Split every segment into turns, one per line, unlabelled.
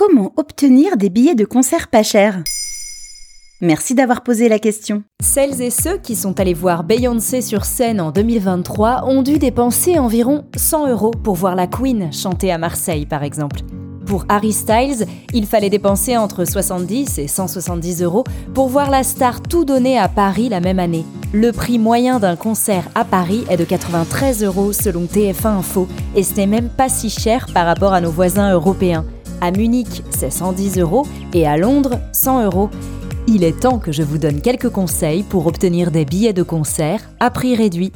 Comment obtenir des billets de concert pas chers Merci d'avoir posé la question.
Celles et ceux qui sont allés voir Beyoncé sur scène en 2023 ont dû dépenser environ 100 euros pour voir la Queen chanter à Marseille, par exemple. Pour Harry Styles, il fallait dépenser entre 70 et 170 euros pour voir la star tout donner à Paris la même année. Le prix moyen d'un concert à Paris est de 93 euros selon TF1 Info, et ce n'est même pas si cher par rapport à nos voisins européens. À Munich, c'est 110 euros et à Londres, 100 euros. Il est temps que je vous donne quelques conseils pour obtenir des billets de concert à prix réduit.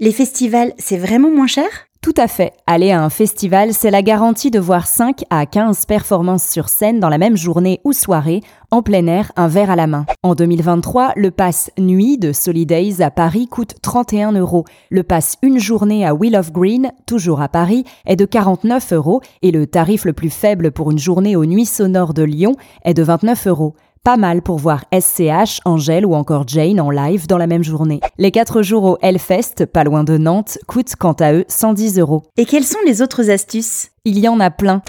Les festivals, c'est vraiment moins cher?
Tout à fait. Aller à un festival, c'est la garantie de voir 5 à 15 performances sur scène dans la même journée ou soirée, en plein air, un verre à la main. En 2023, le pass nuit de Solidays à Paris coûte 31 euros. Le pass une journée à Wheel of Green, toujours à Paris, est de 49 euros et le tarif le plus faible pour une journée aux nuits sonores de Lyon est de 29 euros. Pas mal pour voir SCH, Angèle ou encore Jane en live dans la même journée. Les 4 jours au Hellfest, pas loin de Nantes, coûtent quant à eux 110 euros.
Et quelles sont les autres astuces?
Il y en a plein.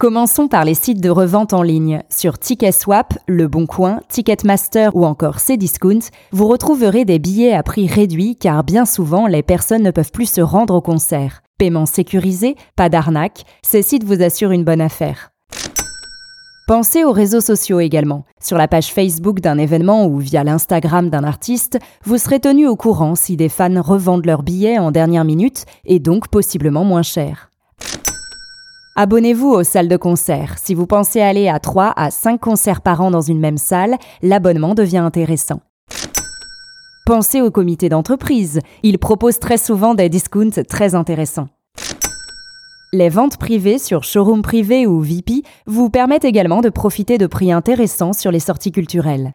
Commençons par les sites de revente en ligne. Sur Ticketswap, Le Bon Coin, Ticketmaster ou encore Cdiscount, vous retrouverez des billets à prix réduit car bien souvent les personnes ne peuvent plus se rendre au concert. Paiement sécurisé, pas d'arnaque, ces sites vous assurent une bonne affaire. Pensez aux réseaux sociaux également. Sur la page Facebook d'un événement ou via l'Instagram d'un artiste, vous serez tenu au courant si des fans revendent leurs billets en dernière minute et donc possiblement moins cher. Abonnez-vous aux salles de concert. Si vous pensez aller à 3 à 5 concerts par an dans une même salle, l'abonnement devient intéressant. Pensez au comité d'entreprise. Ils proposent très souvent des discounts très intéressants. Les ventes privées sur showroom privé ou VIP vous permettent également de profiter de prix intéressants sur les sorties culturelles.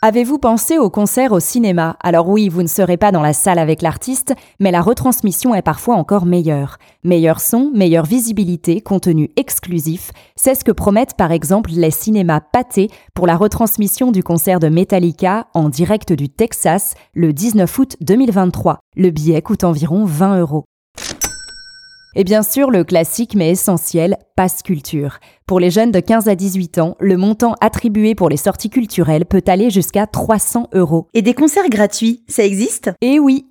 Avez-vous pensé au concert au cinéma? Alors oui, vous ne serez pas dans la salle avec l'artiste, mais la retransmission est parfois encore meilleure. Meilleur son, meilleure visibilité, contenu exclusif, c'est ce que promettent par exemple les cinémas pâtés pour la retransmission du concert de Metallica en direct du Texas le 19 août 2023. Le billet coûte environ 20 euros. Et bien sûr, le classique mais essentiel, Passe Culture. Pour les jeunes de 15 à 18 ans, le montant attribué pour les sorties culturelles peut aller jusqu'à 300 euros.
Et des concerts gratuits, ça existe?
Eh oui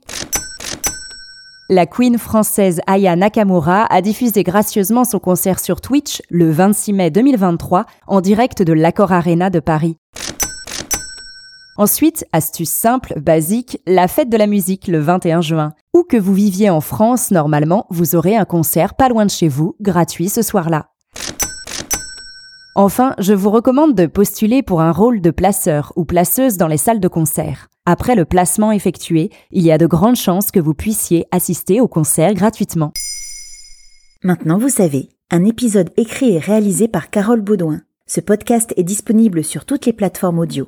la queen française Aya Nakamura a diffusé gracieusement son concert sur Twitch le 26 mai 2023 en direct de l'Accor Arena de Paris. Ensuite, astuce simple, basique, la fête de la musique le 21 juin. Où que vous viviez en France, normalement, vous aurez un concert pas loin de chez vous, gratuit ce soir-là. Enfin, je vous recommande de postuler pour un rôle de placeur ou placeuse dans les salles de concert. Après le placement effectué, il y a de grandes chances que vous puissiez assister au concert gratuitement.
Maintenant, vous savez, un épisode écrit et réalisé par Carole Baudouin. Ce podcast est disponible sur toutes les plateformes audio.